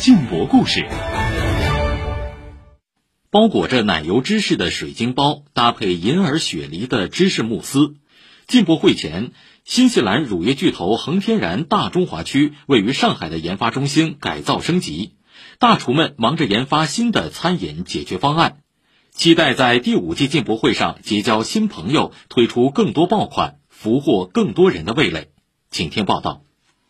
晋博故事。包裹着奶油芝士的水晶包，搭配银耳雪梨的芝士慕斯。进博会前，新西兰乳业巨头恒天然大中华区位于上海的研发中心改造升级，大厨们忙着研发新的餐饮解决方案，期待在第五届进博会上结交新朋友，推出更多爆款，俘获更多人的味蕾。请听报道。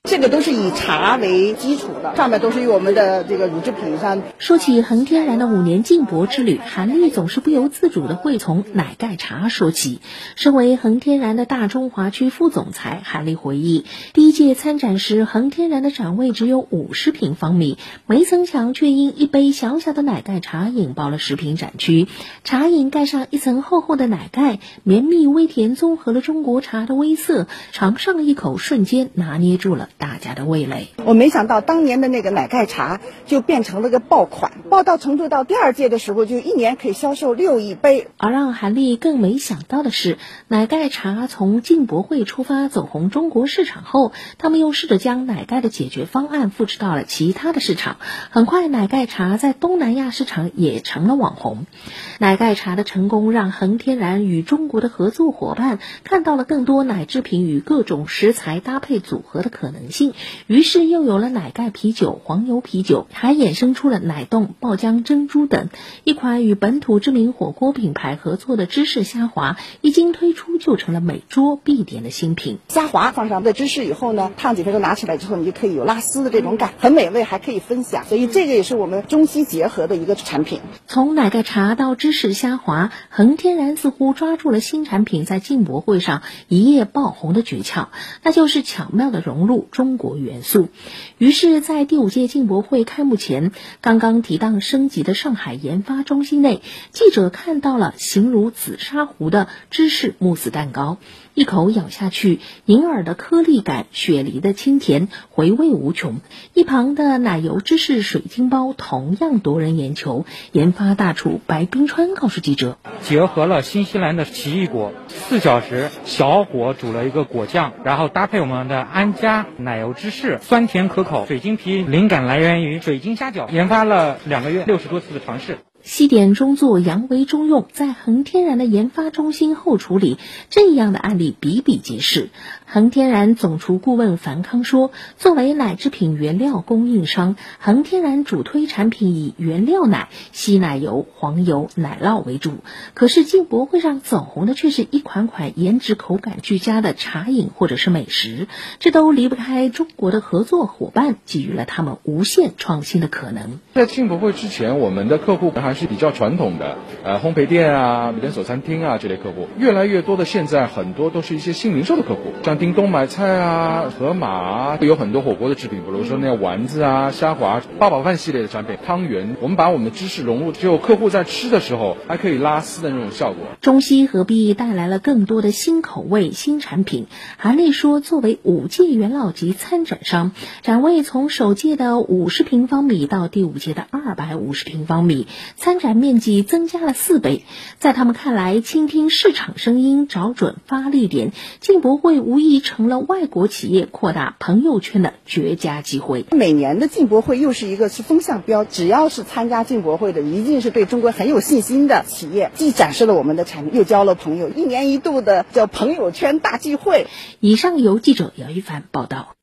这个都是以茶为基础的，上面都是用我们的这个乳制品上。说起恒天然的五年进博之旅，韩丽总是不由自主的会从奶盖茶说起。身为恒天然的大中华区副总裁，韩丽回忆，第一届参展时，恒天然的展位只有五十平方米，没曾想却因一杯小小的奶盖茶引爆了食品展区。茶饮盖上一层厚厚的奶盖，绵密微甜，综合了中国茶的微涩，尝上一口，瞬间拿捏住了。大家的味蕾，我没想到当年的那个奶盖茶就变成了个爆款，爆到程度到第二届的时候，就一年可以销售六亿杯。而让韩丽更没想到的是，奶盖茶从进博会出发走红中国市场后，他们又试着将奶盖的解决方案复制到了其他的市场。很快，奶盖茶在东南亚市场也成了网红。奶盖茶的成功让恒天然与中国的合作伙伴看到了更多奶制品与各种食材搭配组合的可能。性，于是又有了奶盖啤酒、黄油啤酒，还衍生出了奶冻、爆浆珍珠等。一款与本土知名火锅品牌合作的芝士虾滑，一经推出就成了每桌必点的新品。虾滑放上的芝士以后呢，烫几分钟拿起来之后，你就可以有拉丝的这种感，很美味，还可以分享。所以这个也是我们中西结合的一个产品。从奶盖茶到芝士虾滑，恒天然似乎抓住了新产品在进博会上一夜爆红的诀窍，那就是巧妙的融入。中国元素，于是，在第五届进博会开幕前，刚刚提档升级的上海研发中心内，记者看到了形如紫砂壶的芝士慕斯蛋糕。一口咬下去，银耳的颗粒感，雪梨的清甜，回味无穷。一旁的奶油芝士水晶包同样夺人眼球。研发大厨白冰川告诉记者：“结合了新西兰的奇异果，四小时小火煮了一个果酱，然后搭配我们的安佳奶油芝士，酸甜可口。水晶皮灵感来源于水晶虾饺，研发了两个月，六十多次的尝试。”西点中做，洋为中用，在恒天然的研发中心后厨里，这样的案例比比皆是。恒天然总厨顾问樊康说：“作为奶制品原料供应商，恒天然主推产品以原料奶、稀奶油、黄油、奶酪为主。可是进博会上走红的却是一款款颜值口感俱佳的茶饮或者是美食，这都离不开中国的合作伙伴给予了他们无限创新的可能。在进博会之前，我们的客户还是比较传统的，呃，烘焙店啊、连锁餐厅啊这类客户，越来越多的现在很多都是一些新零售的客户，像。叮咚买菜啊，盒马啊，有很多火锅的制品，比如说那个丸子啊、虾滑、八宝饭系列的产品、汤圆。我们把我们的知识融入，只有客户在吃的时候还可以拉丝的那种效果。中西合璧带来了更多的新口味、新产品。韩丽说，作为五届元老级参展商，展位从首届的五十平方米到第五届的二百五十平方米，参展面积增加了四倍。在他们看来，倾听市场声音，找准发力点，进博会无疑。成了外国企业扩大朋友圈的绝佳机会。每年的进博会又是一个是风向标，只要是参加进博会的，一定是对中国很有信心的企业，既展示了我们的产品，又交了朋友。一年一度的叫朋友圈大聚会。以上由记者姚一凡报道。